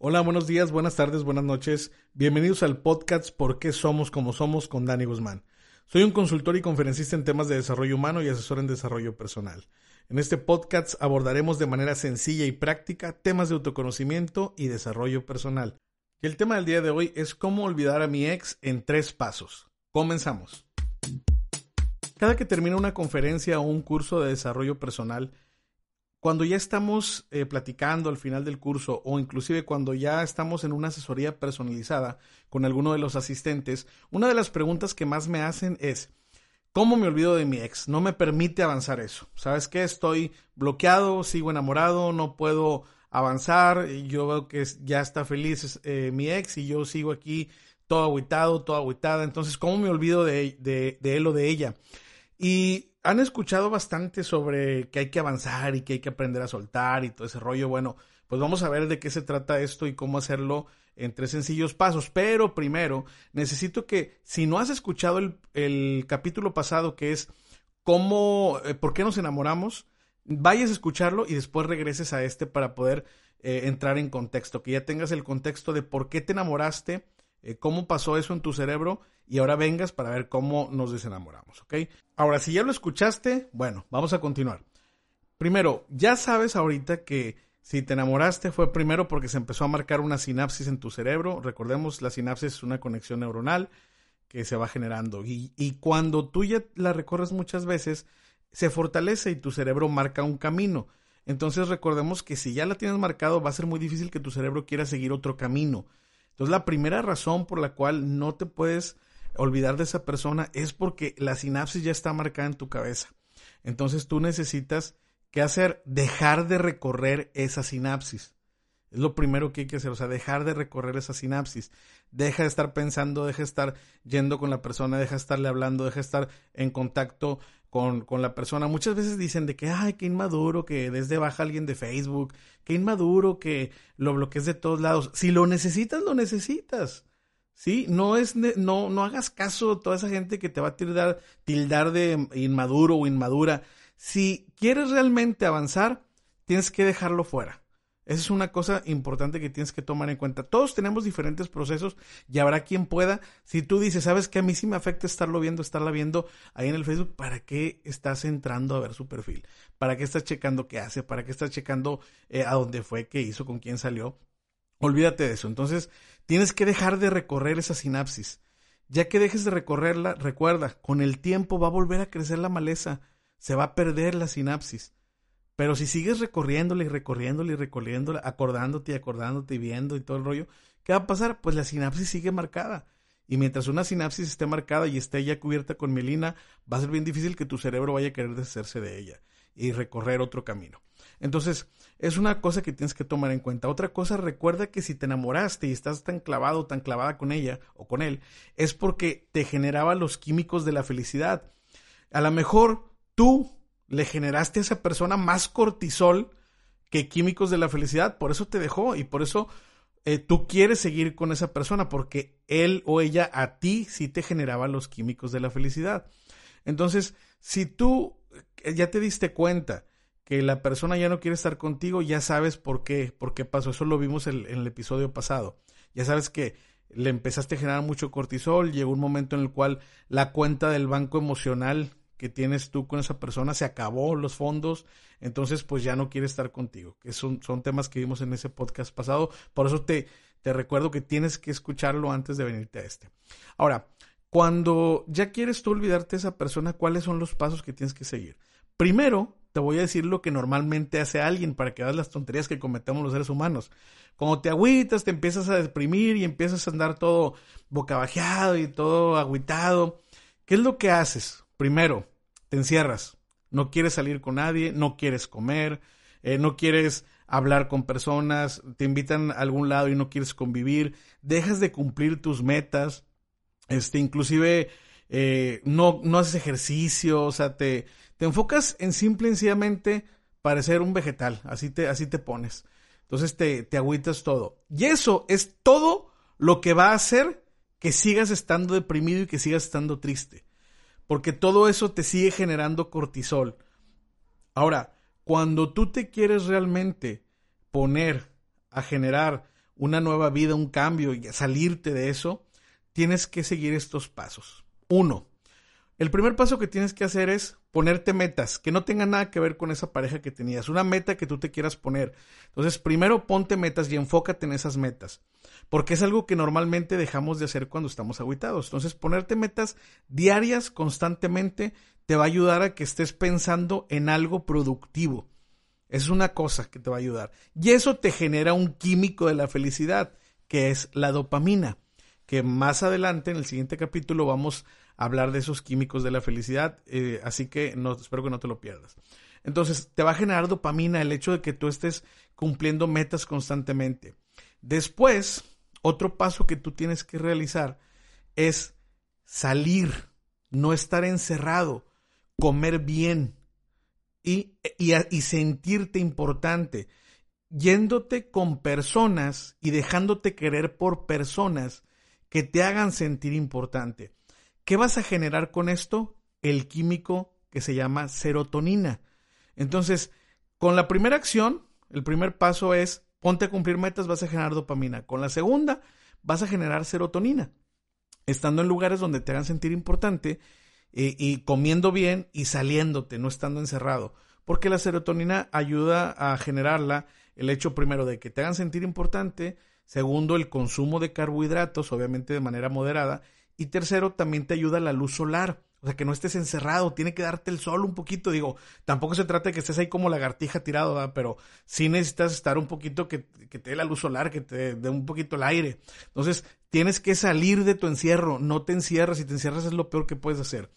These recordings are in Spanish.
Hola, buenos días, buenas tardes, buenas noches. Bienvenidos al podcast ¿Por qué somos como somos con Dani Guzmán? Soy un consultor y conferencista en temas de desarrollo humano y asesor en desarrollo personal. En este podcast abordaremos de manera sencilla y práctica temas de autoconocimiento y desarrollo personal. Y el tema del día de hoy es cómo olvidar a mi ex en tres pasos. Comenzamos. Cada que termina una conferencia o un curso de desarrollo personal, cuando ya estamos eh, platicando al final del curso o inclusive cuando ya estamos en una asesoría personalizada con alguno de los asistentes, una de las preguntas que más me hacen es, ¿cómo me olvido de mi ex? No me permite avanzar eso. ¿Sabes qué? Estoy bloqueado, sigo enamorado, no puedo avanzar, yo veo que ya está feliz eh, mi ex y yo sigo aquí todo aguitado, todo aguitada. Entonces, ¿cómo me olvido de, de, de él o de ella? Y han escuchado bastante sobre que hay que avanzar y que hay que aprender a soltar y todo ese rollo. Bueno, pues vamos a ver de qué se trata esto y cómo hacerlo en tres sencillos pasos. Pero primero, necesito que, si no has escuchado el, capítulo pasado que es cómo, eh, por qué nos enamoramos, vayas a escucharlo y después regreses a este para poder eh, entrar en contexto, que ya tengas el contexto de por qué te enamoraste, eh, cómo pasó eso en tu cerebro y ahora vengas para ver cómo nos desenamoramos, ¿ok? Ahora, si ya lo escuchaste, bueno, vamos a continuar. Primero, ya sabes ahorita que si te enamoraste fue primero porque se empezó a marcar una sinapsis en tu cerebro. Recordemos, la sinapsis es una conexión neuronal que se va generando y, y cuando tú ya la recorres muchas veces, se fortalece y tu cerebro marca un camino. Entonces recordemos que si ya la tienes marcado, va a ser muy difícil que tu cerebro quiera seguir otro camino. Entonces la primera razón por la cual no te puedes olvidar de esa persona es porque la sinapsis ya está marcada en tu cabeza. Entonces tú necesitas, ¿qué hacer? Dejar de recorrer esa sinapsis. Es lo primero que hay que hacer, o sea, dejar de recorrer esa sinapsis. Deja de estar pensando, deja de estar yendo con la persona, deja de estarle hablando, deja de estar en contacto con, con, la persona. Muchas veces dicen de que, ay, qué inmaduro que desde baja alguien de Facebook, qué inmaduro que lo bloquees de todos lados. Si lo necesitas, lo necesitas. Sí, no es, no, no hagas caso a toda esa gente que te va a tildar, tildar de inmaduro o inmadura. Si quieres realmente avanzar, tienes que dejarlo fuera. Esa es una cosa importante que tienes que tomar en cuenta. Todos tenemos diferentes procesos y habrá quien pueda. Si tú dices, sabes que a mí sí me afecta estarlo viendo, estarla viendo ahí en el Facebook, ¿para qué estás entrando a ver su perfil? ¿Para qué estás checando qué hace? ¿Para qué estás checando eh, a dónde fue, qué hizo, con quién salió? Olvídate de eso. Entonces, tienes que dejar de recorrer esa sinapsis. Ya que dejes de recorrerla, recuerda, con el tiempo va a volver a crecer la maleza, se va a perder la sinapsis. Pero si sigues recorriéndola y recorriéndola y recorriéndola, acordándote y acordándote y viendo y todo el rollo, ¿qué va a pasar? Pues la sinapsis sigue marcada. Y mientras una sinapsis esté marcada y esté ya cubierta con mielina, va a ser bien difícil que tu cerebro vaya a querer deshacerse de ella y recorrer otro camino. Entonces, es una cosa que tienes que tomar en cuenta. Otra cosa, recuerda que si te enamoraste y estás tan clavado, tan clavada con ella o con él, es porque te generaba los químicos de la felicidad. A lo mejor tú le generaste a esa persona más cortisol que químicos de la felicidad, por eso te dejó y por eso eh, tú quieres seguir con esa persona, porque él o ella a ti sí te generaba los químicos de la felicidad. Entonces, si tú eh, ya te diste cuenta que la persona ya no quiere estar contigo, ya sabes por qué, por qué pasó. Eso lo vimos en, en el episodio pasado. Ya sabes que le empezaste a generar mucho cortisol, llegó un momento en el cual la cuenta del banco emocional que tienes tú con esa persona, se acabó los fondos, entonces pues ya no quiere estar contigo. Que son, son temas que vimos en ese podcast pasado, por eso te, te recuerdo que tienes que escucharlo antes de venirte a este. Ahora, cuando ya quieres tú olvidarte de esa persona, ¿cuáles son los pasos que tienes que seguir? Primero, te voy a decir lo que normalmente hace alguien para que veas las tonterías que cometemos los seres humanos. Cuando te agüitas, te empiezas a deprimir y empiezas a andar todo bocabajeado y todo agüitado. ¿Qué es lo que haces? Primero, te encierras. No quieres salir con nadie, no quieres comer, eh, no quieres hablar con personas, te invitan a algún lado y no quieres convivir, dejas de cumplir tus metas, este, inclusive eh, no, no haces ejercicio, o sea, te, te enfocas en simple y sencillamente parecer un vegetal, así te, así te pones. Entonces te, te agüitas todo. Y eso es todo lo que va a hacer que sigas estando deprimido y que sigas estando triste porque todo eso te sigue generando cortisol. Ahora, cuando tú te quieres realmente poner a generar una nueva vida, un cambio y salirte de eso, tienes que seguir estos pasos. Uno, el primer paso que tienes que hacer es ponerte metas que no tengan nada que ver con esa pareja que tenías, una meta que tú te quieras poner. Entonces, primero ponte metas y enfócate en esas metas, porque es algo que normalmente dejamos de hacer cuando estamos aguitados. Entonces, ponerte metas diarias constantemente te va a ayudar a que estés pensando en algo productivo. Es una cosa que te va a ayudar. Y eso te genera un químico de la felicidad, que es la dopamina, que más adelante en el siguiente capítulo vamos hablar de esos químicos de la felicidad, eh, así que no, espero que no te lo pierdas. Entonces, te va a generar dopamina el hecho de que tú estés cumpliendo metas constantemente. Después, otro paso que tú tienes que realizar es salir, no estar encerrado, comer bien y, y, y sentirte importante, yéndote con personas y dejándote querer por personas que te hagan sentir importante. ¿Qué vas a generar con esto? El químico que se llama serotonina. Entonces, con la primera acción, el primer paso es ponte a cumplir metas, vas a generar dopamina. Con la segunda, vas a generar serotonina. Estando en lugares donde te hagan sentir importante y, y comiendo bien y saliéndote, no estando encerrado. Porque la serotonina ayuda a generarla el hecho primero de que te hagan sentir importante, segundo el consumo de carbohidratos, obviamente de manera moderada, y tercero, también te ayuda la luz solar. O sea, que no estés encerrado, tiene que darte el sol un poquito. Digo, tampoco se trata de que estés ahí como lagartija tirado, ¿verdad? pero sí necesitas estar un poquito que, te dé la luz solar, que te dé un poquito el aire. Entonces, tienes que salir de tu encierro, no te encierras. Si te encierras es lo peor que puedes hacer.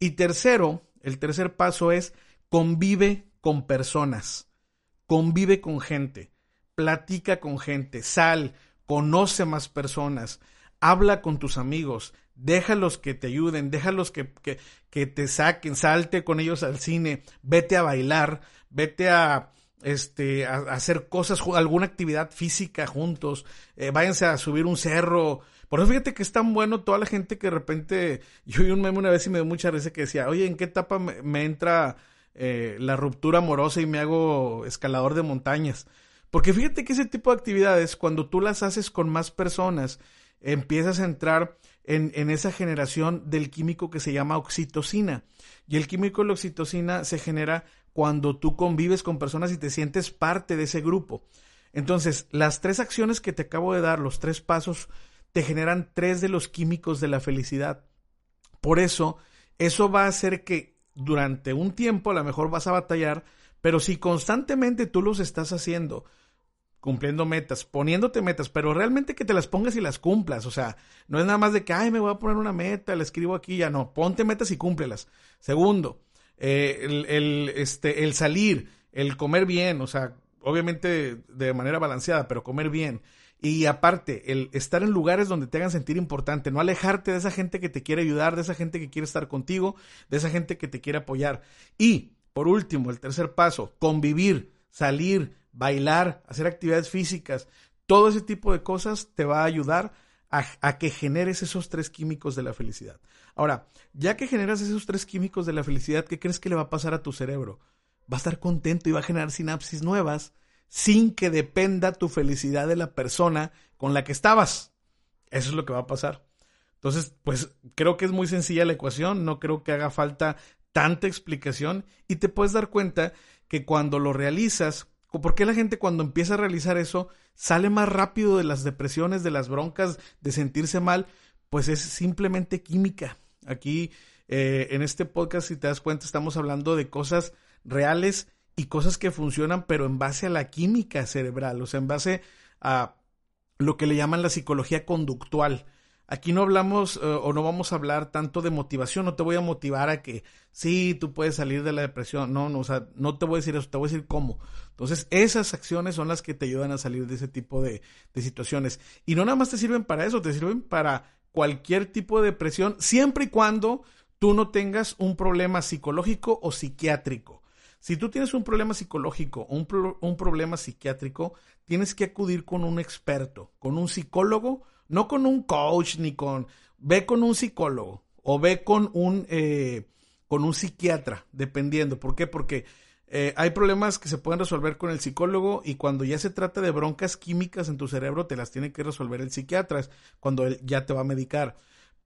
Y tercero, el tercer paso es convive con personas, convive con gente, platica con gente, sal, conoce más personas, habla con tus amigos, déjalos que te ayuden, déjalos que, que, que, te saquen, salte con ellos al cine, vete a bailar, vete a, este, a, hacer cosas, alguna actividad física juntos, eh, váyanse a subir un cerro. Por eso fíjate que es tan bueno toda la gente que de repente, yo vi un meme una vez y me dio mucha risa que decía, oye, ¿en qué etapa me, entra eh, la ruptura amorosa y me hago escalador de montañas? Porque fíjate que ese tipo de actividades, cuando tú las haces con más personas, empiezas a entrar en, esa generación del químico que se llama oxitocina. Y el químico de la oxitocina se genera cuando tú convives con personas y te sientes parte de ese grupo. Entonces, las tres acciones que te acabo de dar, los tres pasos, te generan tres de los químicos de la felicidad. Por eso, eso va a hacer que durante un tiempo a lo mejor vas a batallar, pero si constantemente tú los estás haciendo, cumpliendo metas, poniéndote metas, pero realmente que te las pongas y las cumplas. O sea, no es nada más de que, ay, me voy a poner una meta, la escribo aquí, ya no, ponte metas y cúmplelas. Segundo, eh, el, el, este, el salir, el comer bien, o sea, obviamente de manera balanceada, pero comer bien. Y aparte, el estar en lugares donde te hagan sentir importante, no alejarte de esa gente que te quiere ayudar, de esa gente que quiere estar contigo, de esa gente que te quiere apoyar. Y, por último, el tercer paso, convivir, salir, bailar, hacer actividades físicas, todo ese tipo de cosas te va a ayudar a, que generes esos tres químicos de la felicidad. Ahora, ya que generas esos tres químicos de la felicidad, ¿qué crees que le va a pasar a tu cerebro? Va a estar contento y va a generar sinapsis nuevas sin que dependa tu felicidad de la persona con la que estabas. Eso es lo que va a pasar. Entonces, pues creo que es muy sencilla la ecuación, no creo que haga falta tanta explicación y te puedes dar cuenta que cuando lo realizas ¿Por qué la gente cuando empieza a realizar eso sale más rápido de las depresiones, de las broncas, de sentirse mal? Pues es simplemente química. Aquí eh, en este podcast, si te das cuenta, estamos hablando de cosas reales y cosas que funcionan, pero en base a la química cerebral, o sea, en base a lo que le llaman la psicología conductual. Aquí no hablamos eh, o no vamos a hablar tanto de motivación, no te voy a motivar a que sí, tú puedes salir de la depresión, no, no, o sea, no te voy a decir eso, te voy a decir cómo. Entonces, esas acciones son las que te ayudan a salir de ese tipo de, situaciones. Y no nada más te sirven para eso, te sirven para cualquier tipo de depresión, siempre y cuando tú no tengas un problema psicológico o psiquiátrico. Si tú tienes un problema psicológico o un, pro, un problema psiquiátrico, tienes que acudir con un experto, con un psicólogo no con un coach ni con... Ve con un psicólogo o ve con un, eh, con un psiquiatra, dependiendo. ¿Por qué? Porque eh, hay problemas que se pueden resolver con el psicólogo y cuando ya se trata de broncas químicas en tu cerebro te las tiene que resolver el psiquiatra cuando él ya te va a medicar.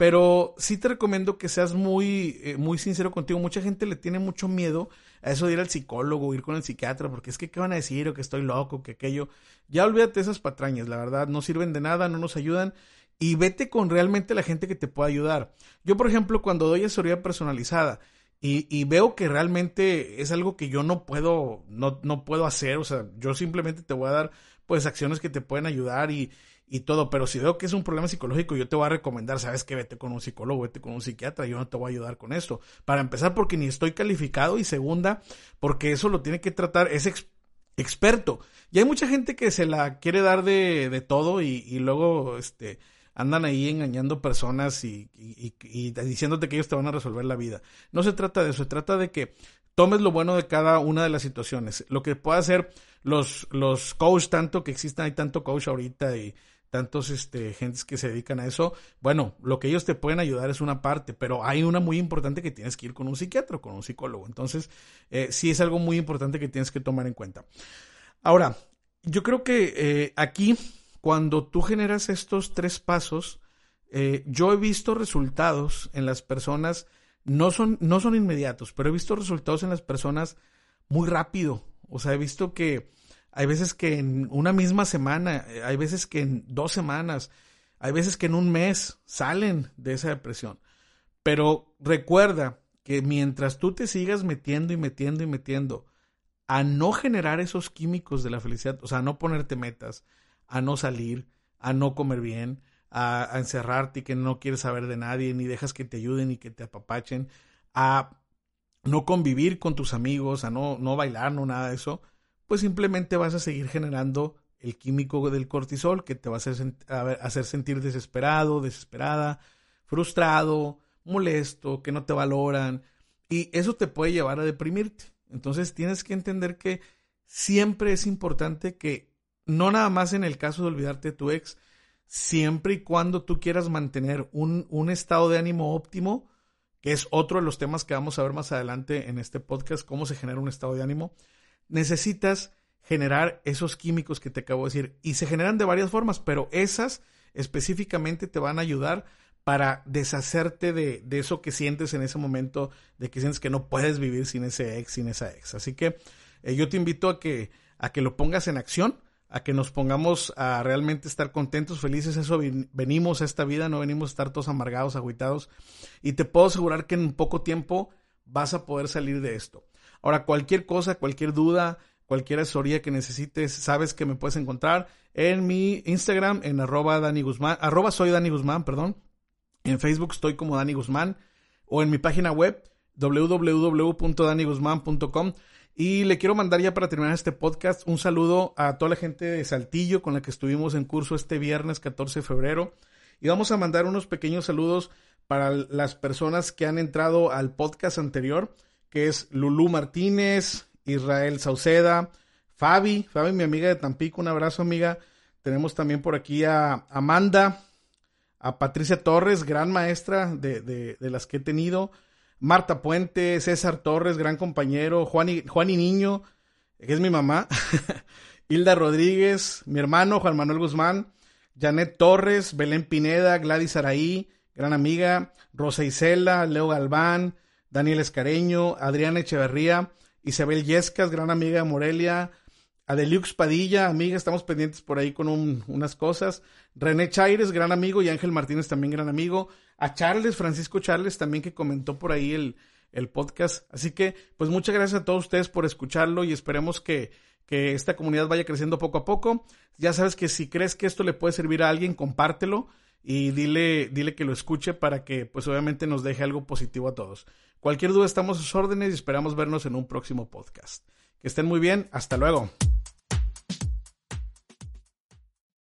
Pero sí te recomiendo que seas muy, eh, muy sincero contigo. Mucha gente le tiene mucho miedo a eso de ir al psicólogo, ir con el psiquiatra, porque es que qué van a decir o que estoy loco, que aquello. Ya olvídate esas patrañas, la verdad, no sirven de nada, no nos ayudan y vete con realmente la gente que te pueda ayudar. Yo, por ejemplo, cuando doy asesoría personalizada, y, veo que realmente es algo que yo no puedo, no, no puedo hacer, o sea, yo simplemente te voy a dar pues acciones que te pueden ayudar y, y todo, pero si veo que es un problema psicológico, yo te voy a recomendar, sabes que vete con un psicólogo, vete con un psiquiatra, yo no te voy a ayudar con esto. Para empezar, porque ni estoy calificado y segunda, porque eso lo tiene que tratar, es experto. Y hay mucha gente que se la quiere dar de, de todo y, y luego, este, andan ahí engañando personas y, diciéndote que ellos te van a resolver la vida. No se trata de eso, se trata de que tomes lo bueno de cada una de las situaciones. Lo que pueda hacer los, los coach, tanto que existan, hay tanto coach ahorita y tantos este, gentes que se dedican a eso, bueno, lo que ellos te pueden ayudar es una parte, pero hay una muy importante que tienes que ir con un psiquiatra, con un psicólogo. Entonces, eh, sí es algo muy importante que tienes que tomar en cuenta. Ahora, yo creo que eh, aquí cuando tú generas estos tres pasos, eh, yo he visto resultados en las personas, no son, no son inmediatos, pero he visto resultados en las personas muy rápido. O sea, he visto que hay veces que en una misma semana, eh, hay veces que en dos semanas, hay veces que en un mes salen de esa depresión. Pero recuerda que mientras tú te sigas metiendo y metiendo y metiendo a no generar esos químicos de la felicidad, o sea, a no ponerte metas, a no salir, a no comer bien, a, encerrarte y que no quieres saber de nadie, ni dejas que te ayuden y que te apapachen, a no convivir con tus amigos, a no, no bailar, no nada de eso, pues simplemente vas a seguir generando el químico del cortisol que te va a hacer, hacer sentir desesperado, desesperada, frustrado, molesto, que no te valoran y eso te puede llevar a deprimirte. Entonces tienes que entender que siempre es importante que no nada más en el caso de olvidarte de tu ex, siempre y cuando tú quieras mantener un, un, estado de ánimo óptimo, que es otro de los temas que vamos a ver más adelante en este podcast, cómo se genera un estado de ánimo, necesitas generar esos químicos que te acabo de decir. Y se generan de varias formas, pero esas específicamente te van a ayudar para deshacerte de, de eso que sientes en ese momento, de que sientes que no puedes vivir sin ese ex, sin esa ex. Así que eh, yo te invito a que, a que lo pongas en acción a que nos pongamos a realmente estar contentos, felices. Eso venimos a esta vida, no venimos a estar todos amargados, agüitados. Y te puedo asegurar que en poco tiempo vas a poder salir de esto. Ahora, cualquier cosa, cualquier duda, cualquier asesoría que necesites, sabes que me puedes encontrar en mi Instagram, en arroba Dani Guzmán, arroba soy Dani Guzmán, perdón. En Facebook estoy como Dani Guzmán o en mi página web www.daniguzman.com. Y le quiero mandar ya para terminar este podcast un saludo a toda la gente de Saltillo con la que estuvimos en curso este viernes 14 de febrero. Y vamos a mandar unos pequeños saludos para las personas que han entrado al podcast anterior, que es Lulú Martínez, Israel Sauceda, Fabi, Fabi, mi amiga de Tampico, un abrazo amiga. Tenemos también por aquí a Amanda, a Patricia Torres, gran maestra de, de, las que he tenido, Marta Puente, César Torres, gran compañero, Juan y, Juan y Niño, que es mi mamá, Hilda Rodríguez, mi hermano Juan Manuel Guzmán, Janet Torres, Belén Pineda, Gladys Araí, gran amiga, Rosa Isela, Leo Galván, Daniel Escareño, Adriana Echeverría, Isabel Yescas, gran amiga de Morelia, Adeliux Padilla, amiga, estamos pendientes por ahí con unas cosas. René Chaires, gran amigo, y Ángel Martínez también gran amigo a Charles, Francisco Charles también que comentó por ahí el, el podcast. Así que, pues muchas gracias a todos ustedes por escucharlo y esperemos que, que esta comunidad vaya creciendo poco a poco. Ya sabes que si crees que esto le puede servir a alguien, compártelo y dile, dile que lo escuche para que, pues obviamente nos deje algo positivo a todos. Cualquier duda estamos a sus órdenes y esperamos vernos en un próximo podcast. Que estén muy bien. Hasta luego.